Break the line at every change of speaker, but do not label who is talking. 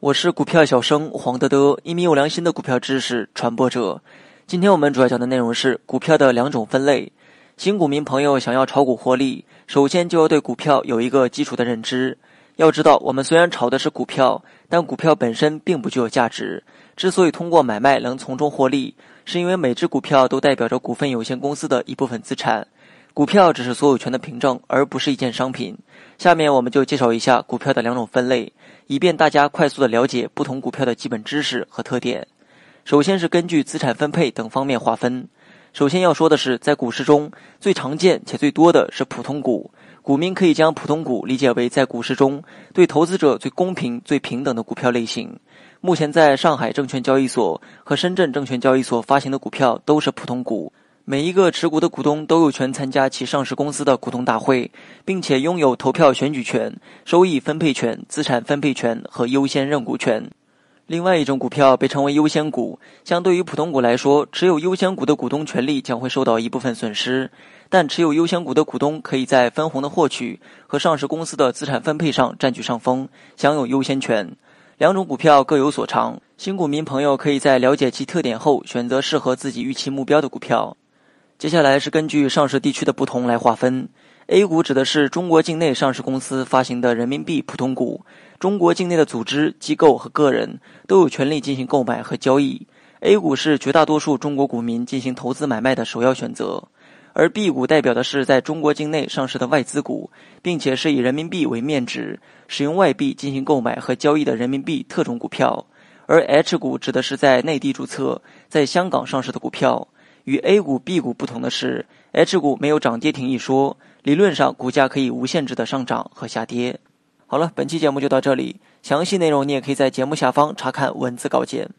我是股票小生黄德德，一名有良心的股票知识传播者。今天我们主要讲的内容是股票的两种分类。新股民朋友想要炒股获利，首先就要对股票有一个基础的认知。要知道，我们虽然炒的是股票，但股票本身并不具有价值。之所以通过买卖能从中获利，是因为每只股票都代表着股份有限公司的一部分资产。股票只是所有权的凭证，而不是一件商品。下面我们就介绍一下股票的两种分类，以便大家快速的了解不同股票的基本知识和特点。首先是根据资产分配等方面划分。首先要说的是，在股市中最常见且最多的是普通股。股民可以将普通股理解为在股市中对投资者最公平、最平等的股票类型。目前在上海证券交易所和深圳证券交易所发行的股票都是普通股。每一个持股的股东都有权参加其上市公司的股东大会，并且拥有投票选举权、收益分配权、资产分配权和优先认股权。另外一种股票被称为优先股，相对于普通股来说，持有优先股的股东权利将会受到一部分损失，但持有优先股的股东可以在分红的获取和上市公司的资产分配上占据上风，享有优先权。两种股票各有所长，新股民朋友可以在了解其特点后，选择适合自己预期目标的股票。接下来是根据上市地区的不同来划分。A 股指的是中国境内上市公司发行的人民币普通股。中国境内的组织、机构和个人都有权利进行购买和交易。A 股是绝大多数中国股民进行投资买卖的首要选择，而 B 股代表的是在中国境内上市的外资股，并且是以人民币为面值，使用外币进行购买和交易的人民币特种股票。而 H 股指的是在内地注册、在香港上市的股票。与 A 股、B 股不同的是，H 股没有涨跌停一说，理论上股价可以无限制的上涨和下跌。好了，本期节目就到这里。详细内容你也可以在节目下方查看文字稿件。